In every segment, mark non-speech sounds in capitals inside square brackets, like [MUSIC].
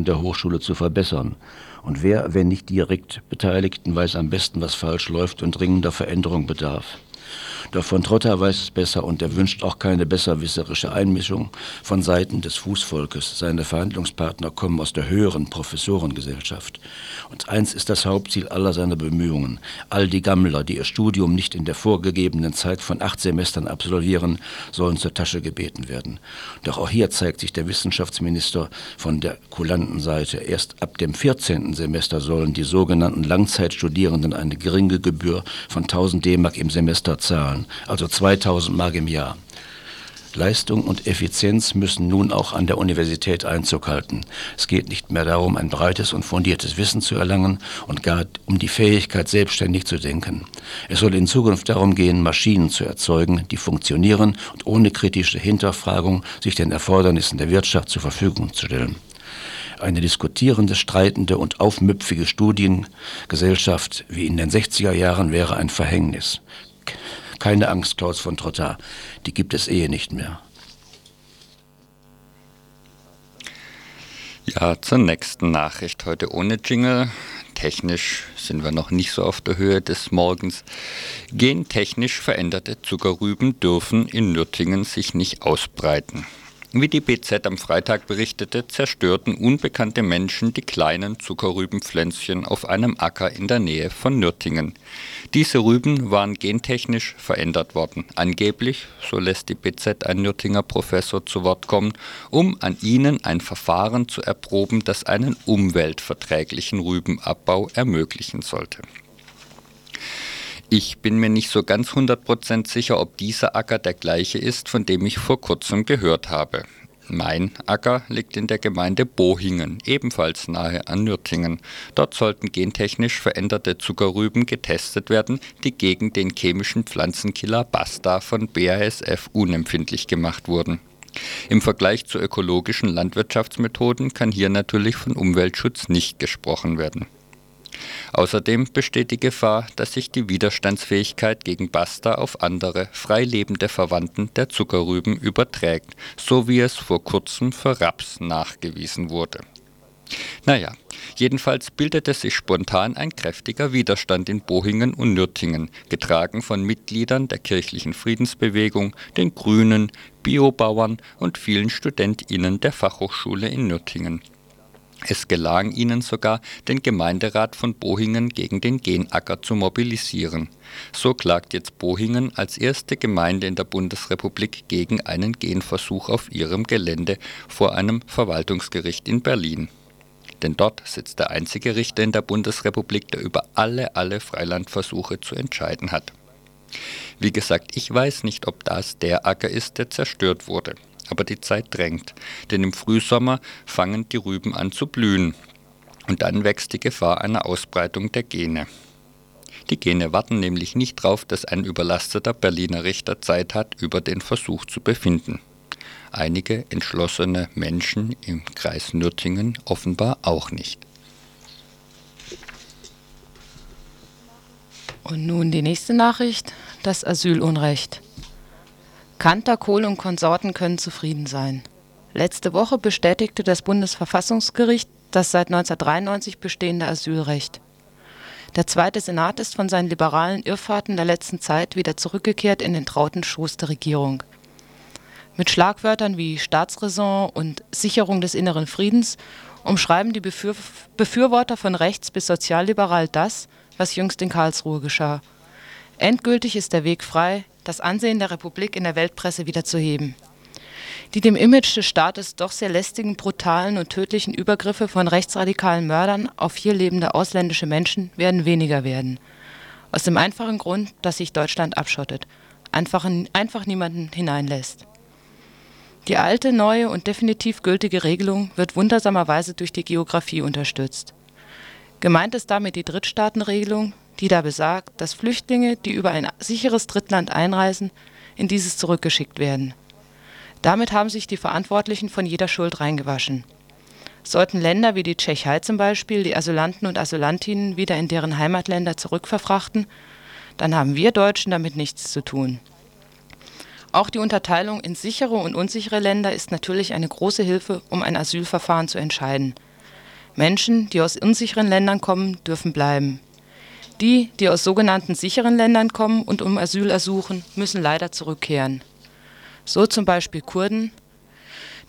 an der Hochschule zu verbessern. Und wer, wenn nicht direkt Beteiligten, weiß am besten, was falsch läuft und dringender Veränderung bedarf. Doch von Trotter weiß es besser und er wünscht auch keine besserwisserische Einmischung von Seiten des Fußvolkes. Seine Verhandlungspartner kommen aus der höheren Professorengesellschaft. Und eins ist das Hauptziel aller seiner Bemühungen. All die Gammler, die ihr Studium nicht in der vorgegebenen Zeit von acht Semestern absolvieren, sollen zur Tasche gebeten werden. Doch auch hier zeigt sich der Wissenschaftsminister von der kulanten Seite. Erst ab dem 14. Semester sollen die sogenannten Langzeitstudierenden eine geringe Gebühr von 1000 D-Mark im Semester zahlen, also 2000 Mark im Jahr. Leistung und Effizienz müssen nun auch an der Universität Einzug halten. Es geht nicht mehr darum, ein breites und fundiertes Wissen zu erlangen und gar um die Fähigkeit, selbstständig zu denken. Es soll in Zukunft darum gehen, Maschinen zu erzeugen, die funktionieren und ohne kritische Hinterfragung sich den Erfordernissen der Wirtschaft zur Verfügung zu stellen. Eine diskutierende, streitende und aufmüpfige Studiengesellschaft wie in den 60er Jahren wäre ein Verhängnis. Keine Angst, Klaus von Trotta, die gibt es eh nicht mehr. Ja, zur nächsten Nachricht heute ohne Jingle. Technisch sind wir noch nicht so auf der Höhe des Morgens. Gentechnisch veränderte Zuckerrüben dürfen in Nürtingen sich nicht ausbreiten. Wie die BZ am Freitag berichtete, zerstörten unbekannte Menschen die kleinen Zuckerrübenpflänzchen auf einem Acker in der Nähe von Nürtingen. Diese Rüben waren gentechnisch verändert worden, angeblich, so lässt die BZ ein Nürtinger Professor zu Wort kommen, um an ihnen ein Verfahren zu erproben, das einen umweltverträglichen Rübenabbau ermöglichen sollte. Ich bin mir nicht so ganz 100% sicher, ob dieser Acker der gleiche ist, von dem ich vor kurzem gehört habe. Mein Acker liegt in der Gemeinde Bohingen, ebenfalls nahe an Nürtingen. Dort sollten gentechnisch veränderte Zuckerrüben getestet werden, die gegen den chemischen Pflanzenkiller Basta von BASF unempfindlich gemacht wurden. Im Vergleich zu ökologischen Landwirtschaftsmethoden kann hier natürlich von Umweltschutz nicht gesprochen werden. Außerdem besteht die Gefahr, dass sich die Widerstandsfähigkeit gegen Basta auf andere, freilebende Verwandten der Zuckerrüben überträgt, so wie es vor kurzem für Raps nachgewiesen wurde. Naja, jedenfalls bildete sich spontan ein kräftiger Widerstand in Bohingen und Nürtingen, getragen von Mitgliedern der kirchlichen Friedensbewegung, den Grünen, Biobauern und vielen StudentInnen der Fachhochschule in Nürtingen. Es gelang ihnen sogar, den Gemeinderat von Bohingen gegen den Genacker zu mobilisieren. So klagt jetzt Bohingen als erste Gemeinde in der Bundesrepublik gegen einen Genversuch auf ihrem Gelände vor einem Verwaltungsgericht in Berlin. Denn dort sitzt der einzige Richter in der Bundesrepublik, der über alle, alle Freilandversuche zu entscheiden hat. Wie gesagt, ich weiß nicht, ob das der Acker ist, der zerstört wurde aber die Zeit drängt, denn im Frühsommer fangen die Rüben an zu blühen und dann wächst die Gefahr einer Ausbreitung der Gene. Die Gene warten nämlich nicht darauf, dass ein überlasteter Berliner Richter Zeit hat, über den Versuch zu befinden. Einige entschlossene Menschen im Kreis Nürtingen offenbar auch nicht. Und nun die nächste Nachricht, das Asylunrecht. Kanter, Kohl und Konsorten können zufrieden sein. Letzte Woche bestätigte das Bundesverfassungsgericht das seit 1993 bestehende Asylrecht. Der Zweite Senat ist von seinen liberalen Irrfahrten der letzten Zeit wieder zurückgekehrt in den trauten Schoß der Regierung. Mit Schlagwörtern wie Staatsräson und Sicherung des inneren Friedens umschreiben die Befür Befürworter von rechts bis sozialliberal das, was jüngst in Karlsruhe geschah. Endgültig ist der Weg frei, das Ansehen der Republik in der Weltpresse wieder zu heben. Die dem Image des Staates doch sehr lästigen, brutalen und tödlichen Übergriffe von rechtsradikalen Mördern auf hier lebende ausländische Menschen werden weniger werden. Aus dem einfachen Grund, dass sich Deutschland abschottet, einfach, einfach niemanden hineinlässt. Die alte, neue und definitiv gültige Regelung wird wundersamerweise durch die Geografie unterstützt. Gemeint ist damit die Drittstaatenregelung, die da besagt, dass Flüchtlinge, die über ein sicheres Drittland einreisen, in dieses zurückgeschickt werden. Damit haben sich die Verantwortlichen von jeder Schuld reingewaschen. Sollten Länder wie die Tschechei zum Beispiel die Asylanten und Asylantinnen wieder in deren Heimatländer zurückverfrachten, dann haben wir Deutschen damit nichts zu tun. Auch die Unterteilung in sichere und unsichere Länder ist natürlich eine große Hilfe, um ein Asylverfahren zu entscheiden. Menschen, die aus unsicheren Ländern kommen, dürfen bleiben. Die, die aus sogenannten sicheren Ländern kommen und um Asyl ersuchen, müssen leider zurückkehren. So zum Beispiel Kurden.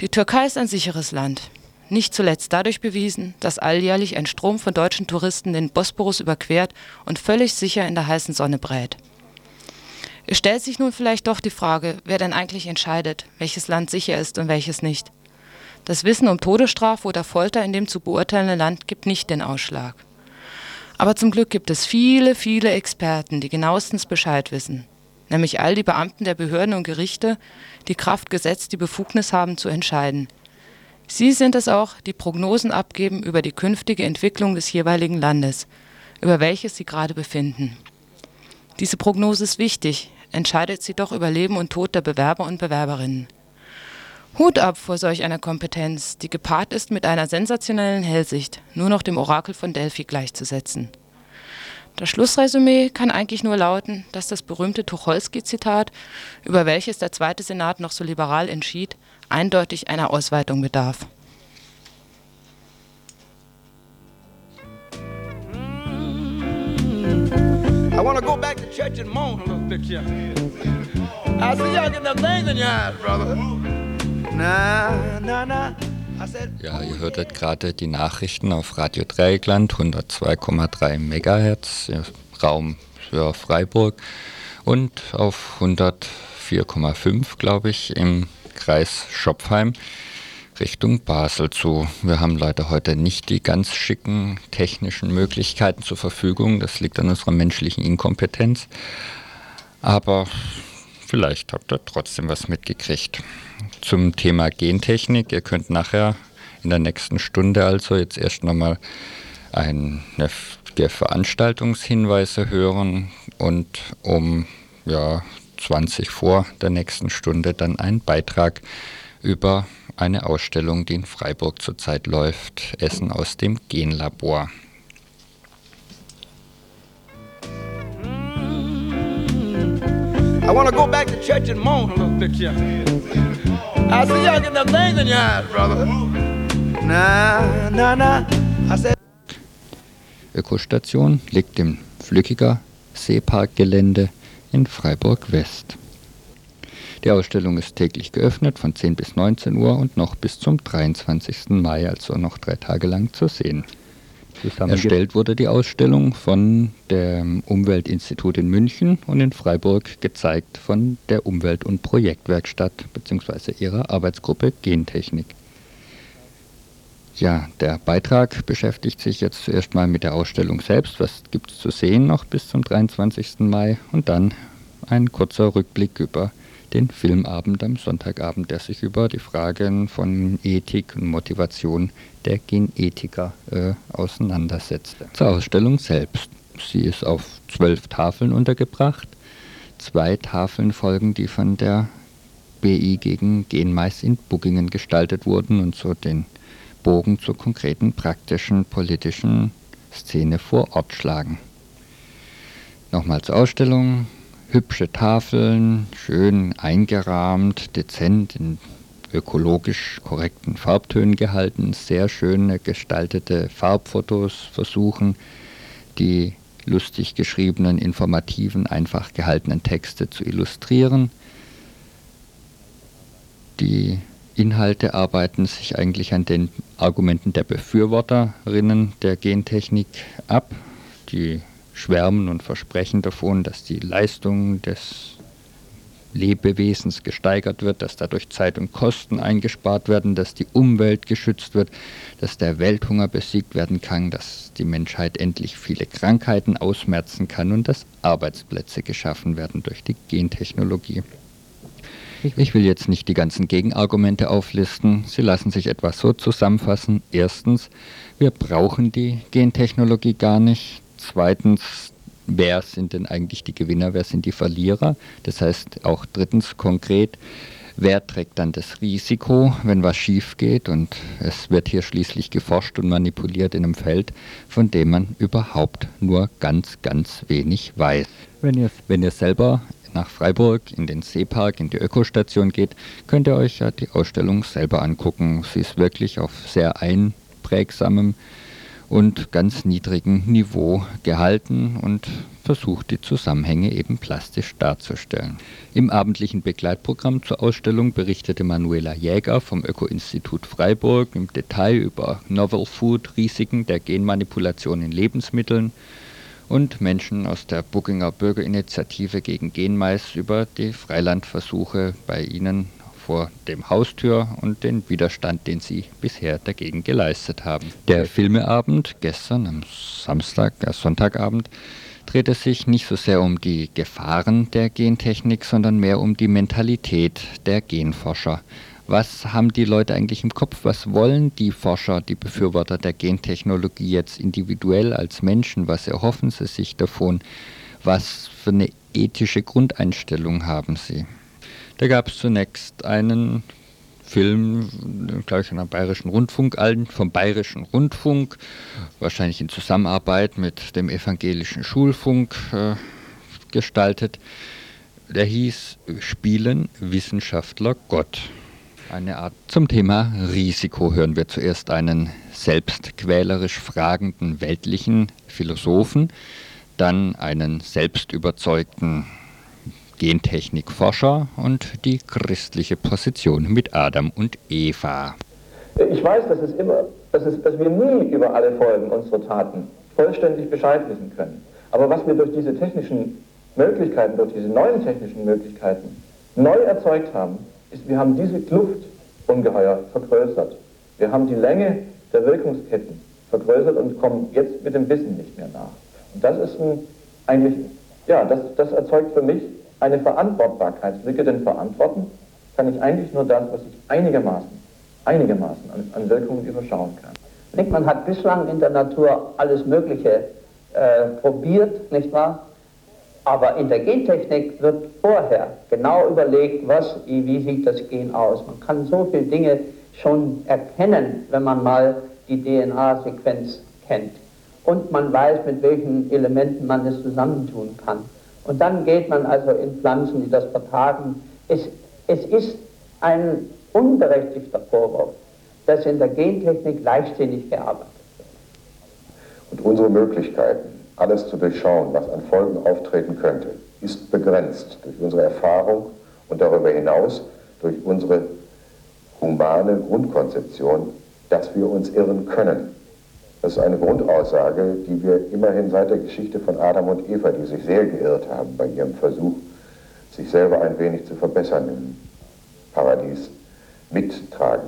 Die Türkei ist ein sicheres Land. Nicht zuletzt dadurch bewiesen, dass alljährlich ein Strom von deutschen Touristen den Bosporus überquert und völlig sicher in der heißen Sonne brät. Es stellt sich nun vielleicht doch die Frage, wer denn eigentlich entscheidet, welches Land sicher ist und welches nicht. Das Wissen um Todesstrafe oder Folter in dem zu beurteilenden Land gibt nicht den Ausschlag. Aber zum Glück gibt es viele, viele Experten, die genauestens Bescheid wissen. Nämlich all die Beamten der Behörden und Gerichte, die Kraft Gesetz die Befugnis haben zu entscheiden. Sie sind es auch, die Prognosen abgeben über die künftige Entwicklung des jeweiligen Landes, über welches sie gerade befinden. Diese Prognose ist wichtig, entscheidet sie doch über Leben und Tod der Bewerber und Bewerberinnen. Hut ab vor solch einer Kompetenz, die gepaart ist mit einer sensationellen Hellsicht, nur noch dem Orakel von Delphi gleichzusetzen. Das Schlussresümee kann eigentlich nur lauten, dass das berühmte Tucholsky-Zitat, über welches der Zweite Senat noch so liberal entschied, eindeutig einer Ausweitung bedarf. I want to go back to church and moan a little bit here. I see y'all getting them things in your eyes, brother. Na, na, na. Ja, ihr hörtet gerade die Nachrichten auf Radio Dreieckland, 102,3 MHz, Raum für Freiburg und auf 104,5, glaube ich, im Kreis Schopfheim Richtung Basel zu. Wir haben leider heute nicht die ganz schicken technischen Möglichkeiten zur Verfügung. Das liegt an unserer menschlichen Inkompetenz. Aber vielleicht habt ihr trotzdem was mitgekriegt zum Thema Gentechnik. Ihr könnt nachher in der nächsten Stunde also jetzt erst nochmal eine Veranstaltungshinweise hören und um ja, 20 vor der nächsten Stunde dann ein Beitrag über eine Ausstellung, die in Freiburg zurzeit läuft, Essen aus dem Genlabor. I want to go back to church and moan a little bit here. I see y'all getting them things in your eyes, brother. Na, na, na. I said. Ökostation liegt im Flückiger Seeparkgelände in Freiburg West. Die Ausstellung ist täglich geöffnet von 10 bis 19 Uhr und noch bis zum 23. Mai, also noch drei Tage lang zu sehen. Erstellt wurde die Ausstellung von dem Umweltinstitut in München und in Freiburg gezeigt von der Umwelt- und Projektwerkstatt bzw. ihrer Arbeitsgruppe Gentechnik. Ja, der Beitrag beschäftigt sich jetzt zuerst mal mit der Ausstellung selbst. Was gibt es zu sehen noch bis zum 23. Mai? Und dann ein kurzer Rückblick über den Filmabend am Sonntagabend, der sich über die Fragen von Ethik und Motivation der Genethiker äh, auseinandersetzte. Zur Ausstellung selbst. Sie ist auf zwölf Tafeln untergebracht. Zwei Tafeln folgen, die von der BI gegen Genmais in Buggingen gestaltet wurden und so den Bogen zur konkreten praktischen politischen Szene vor Ort schlagen. Nochmal zur Ausstellung hübsche Tafeln, schön eingerahmt, dezent in ökologisch korrekten Farbtönen gehalten, sehr schöne gestaltete Farbfotos versuchen, die lustig geschriebenen, informativen, einfach gehaltenen Texte zu illustrieren. Die Inhalte arbeiten sich eigentlich an den Argumenten der Befürworterinnen der Gentechnik ab. Die schwärmen und versprechen davon, dass die Leistung des Lebewesens gesteigert wird, dass dadurch Zeit und Kosten eingespart werden, dass die Umwelt geschützt wird, dass der Welthunger besiegt werden kann, dass die Menschheit endlich viele Krankheiten ausmerzen kann und dass Arbeitsplätze geschaffen werden durch die Gentechnologie. Ich will jetzt nicht die ganzen Gegenargumente auflisten, sie lassen sich etwas so zusammenfassen. Erstens, wir brauchen die Gentechnologie gar nicht. Zweitens, wer sind denn eigentlich die Gewinner, wer sind die Verlierer? Das heißt auch drittens konkret, wer trägt dann das Risiko, wenn was schief geht? Und es wird hier schließlich geforscht und manipuliert in einem Feld, von dem man überhaupt nur ganz, ganz wenig weiß. Wenn ihr, wenn ihr selber nach Freiburg in den Seepark, in die Ökostation geht, könnt ihr euch ja die Ausstellung selber angucken. Sie ist wirklich auf sehr ein einprägsamem und ganz niedrigem Niveau gehalten und versucht, die Zusammenhänge eben plastisch darzustellen. Im abendlichen Begleitprogramm zur Ausstellung berichtete Manuela Jäger vom Öko-Institut Freiburg im Detail über Novel Food, Risiken der Genmanipulation in Lebensmitteln und Menschen aus der Bugginger Bürgerinitiative gegen Genmais über die Freilandversuche bei ihnen vor dem Haustür und den Widerstand, den sie bisher dagegen geleistet haben. Der Filmeabend gestern am Samstag, äh Sonntagabend, drehte sich nicht so sehr um die Gefahren der Gentechnik, sondern mehr um die Mentalität der Genforscher. Was haben die Leute eigentlich im Kopf? Was wollen die Forscher, die Befürworter der Gentechnologie jetzt individuell als Menschen? Was erhoffen sie sich davon? Was für eine ethische Grundeinstellung haben sie? Da gab es zunächst einen Film, glaube ich, am Bayerischen Rundfunk, vom Bayerischen Rundfunk, wahrscheinlich in Zusammenarbeit mit dem evangelischen Schulfunk äh, gestaltet. Der hieß Spielen Wissenschaftler Gott. Eine Art zum Thema Risiko hören wir zuerst einen selbstquälerisch fragenden weltlichen Philosophen, dann einen selbstüberzeugten Gentechnikforscher und die christliche Position mit Adam und Eva. Ich weiß, dass, es immer, dass, es, dass wir nie über alle Folgen unserer Taten vollständig Bescheid wissen können. Aber was wir durch diese technischen Möglichkeiten, durch diese neuen technischen Möglichkeiten neu erzeugt haben, ist, wir haben diese Kluft ungeheuer vergrößert. Wir haben die Länge der Wirkungsketten vergrößert und kommen jetzt mit dem Wissen nicht mehr nach. Und das ist ein, eigentlich, ja, das, das erzeugt für mich eine Verantwortbarkeitslücke, denn verantworten kann ich eigentlich nur das, was ich einigermaßen, einigermaßen an, an Wirkungen überschauen kann. Ich denke, man hat bislang in der Natur alles Mögliche äh, probiert, nicht wahr? Aber in der Gentechnik wird vorher genau überlegt, was, wie sieht das Gen aus. Man kann so viele Dinge schon erkennen, wenn man mal die DNA-Sequenz kennt. Und man weiß, mit welchen Elementen man es zusammentun kann. Und dann geht man also in Pflanzen, die das vertragen. Es, es ist ein unberechtigter Vorwurf, dass in der Gentechnik leichtsinnig gearbeitet wird. Und unsere Möglichkeiten, alles zu durchschauen, was an Folgen auftreten könnte, ist begrenzt durch unsere Erfahrung und darüber hinaus durch unsere humane Grundkonzeption, dass wir uns irren können. Das ist eine Grundaussage, die wir immerhin seit der Geschichte von Adam und Eva, die sich sehr geirrt haben bei ihrem Versuch, sich selber ein wenig zu verbessern im Paradies, mittragen.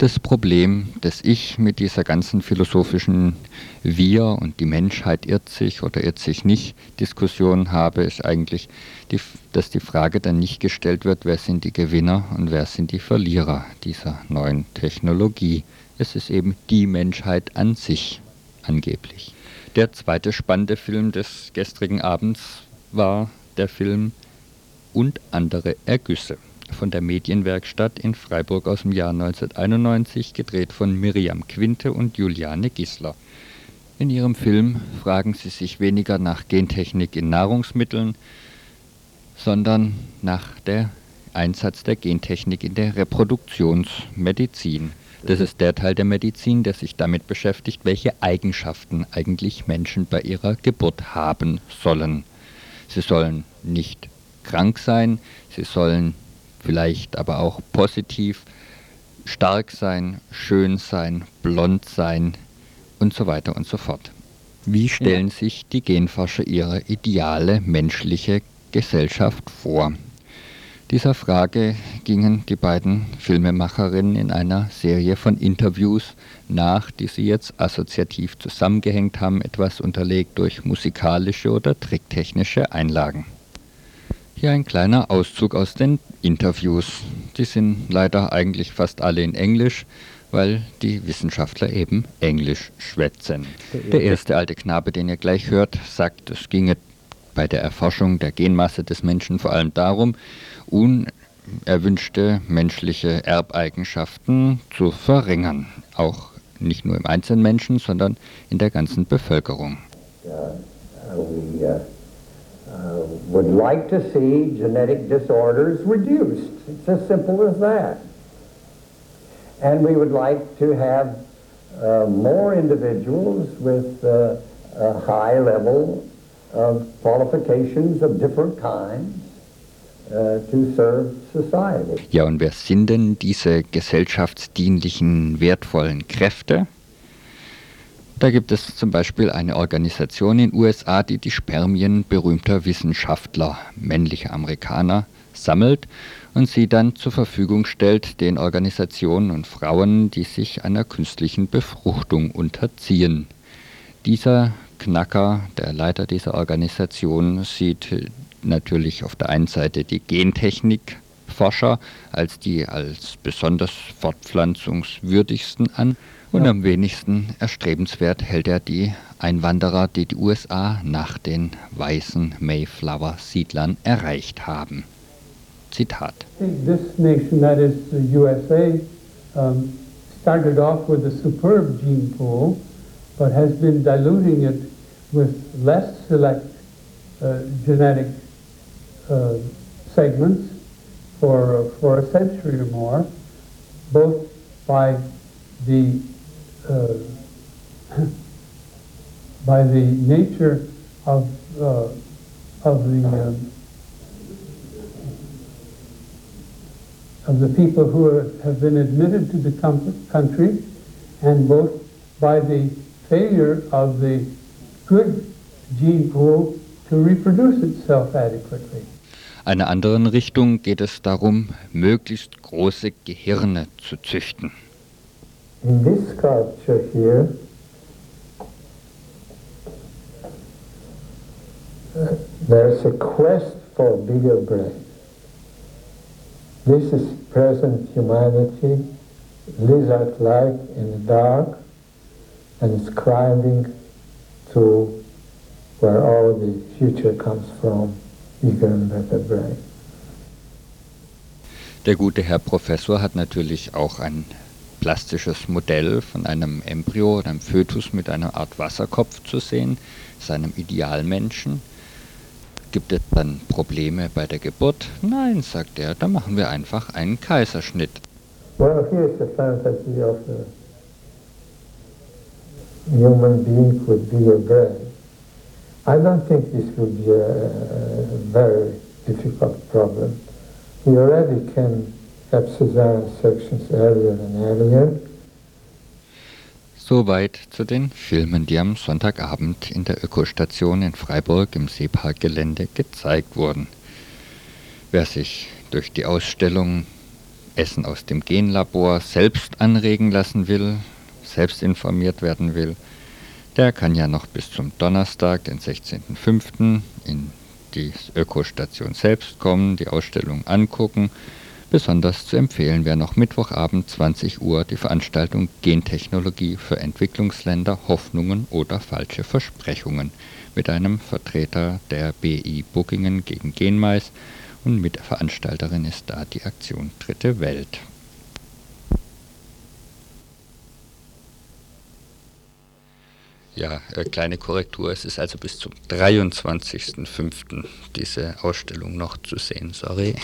Das Problem, das ich mit dieser ganzen philosophischen Wir und die Menschheit irrt sich oder irrt sich nicht Diskussion habe, ist eigentlich, die, dass die Frage dann nicht gestellt wird, wer sind die Gewinner und wer sind die Verlierer dieser neuen Technologie. Es ist eben die Menschheit an sich, angeblich. Der zweite spannende Film des gestrigen Abends war der Film Und andere Ergüsse von der Medienwerkstatt in Freiburg aus dem Jahr 1991, gedreht von Miriam Quinte und Juliane Gisler. In ihrem Film fragen sie sich weniger nach Gentechnik in Nahrungsmitteln, sondern nach dem Einsatz der Gentechnik in der Reproduktionsmedizin. Das ist der Teil der Medizin, der sich damit beschäftigt, welche Eigenschaften eigentlich Menschen bei ihrer Geburt haben sollen. Sie sollen nicht krank sein, sie sollen vielleicht aber auch positiv stark sein, schön sein, blond sein und so weiter und so fort. Wie stellen ja. sich die Genforscher ihre ideale menschliche Gesellschaft vor? Dieser Frage gingen die beiden Filmemacherinnen in einer Serie von Interviews nach, die sie jetzt assoziativ zusammengehängt haben, etwas unterlegt durch musikalische oder tricktechnische Einlagen. Hier ein kleiner Auszug aus den Interviews. Die sind leider eigentlich fast alle in Englisch, weil die Wissenschaftler eben Englisch schwätzen. Der erste alte Knabe, den ihr gleich hört, sagt, es ginge bei der Erforschung der Genmasse des Menschen vor allem darum, unerwünschte menschliche Erbeigenschaften zu verringern. Auch nicht nur im einzelnen Menschen, sondern in der ganzen Bevölkerung. Uh, we, uh, disorders reduced. It's as simple as that. And we would like to have uh, more individuals with uh, a high level of qualifications of different kinds uh, to serve society. Ja, und wer sind denn diese gesellschaftsdienlichen, wertvollen Kräfte? Da gibt es zum Beispiel eine Organisation in USA, die die Spermien berühmter Wissenschaftler, männlicher Amerikaner, sammelt und sie dann zur Verfügung stellt den Organisationen und Frauen, die sich einer künstlichen Befruchtung unterziehen. Dieser Knacker, der Leiter dieser Organisation, sieht natürlich auf der einen Seite die Gentechnikforscher als die als besonders fortpflanzungswürdigsten an und am wenigsten erstrebenswert hält er die Einwanderer, die die USA nach den weißen Mayflower-Siedlern erreicht haben. Zitat. This nation, that is the USA, um, started off with a superb gene pool, but has been diluting it with less select uh, genetic uh, segments for, for a century or more, both by the uh, [COUGHS] by the nature of uh, of the um, of the people who are, have been admitted to the country, and both by the failure of the good gene pool to reproduce itself adequately. Einer anderen Richtung geht es darum, möglichst große Gehirne zu züchten. In this sculpture here, there's a quest for bigger brains. This is present humanity, lizard-like in the dark, and it's climbing to where all the future comes from, and better brain. Der gute Herr Professor hat natürlich auch ein plastisches Modell von einem Embryo oder einem Fötus mit einer Art Wasserkopf zu sehen, seinem Idealmenschen. Gibt es dann Probleme bei der Geburt? Nein, sagt er, da machen wir einfach einen Kaiserschnitt. Well, here's the fantasy of a human being with bigger brain. I don't think this will be a very difficult problem. We already can have cesarean sections earlier and earlier. Soweit zu den Filmen, die am Sonntagabend in der Ökostation in Freiburg im Seeparkgelände gezeigt wurden. Wer sich durch die Ausstellung Essen aus dem Genlabor selbst anregen lassen will, selbst informiert werden will, der kann ja noch bis zum Donnerstag, den 16.05. in die Ökostation selbst kommen, die Ausstellung angucken Besonders zu empfehlen wäre noch Mittwochabend 20 Uhr die Veranstaltung Gentechnologie für Entwicklungsländer, Hoffnungen oder falsche Versprechungen mit einem Vertreter der BI Bookingen gegen Genmais und Mitveranstalterin ist da die Aktion Dritte Welt. Ja, äh, kleine Korrektur, es ist also bis zum 23.05. diese Ausstellung noch zu sehen, sorry.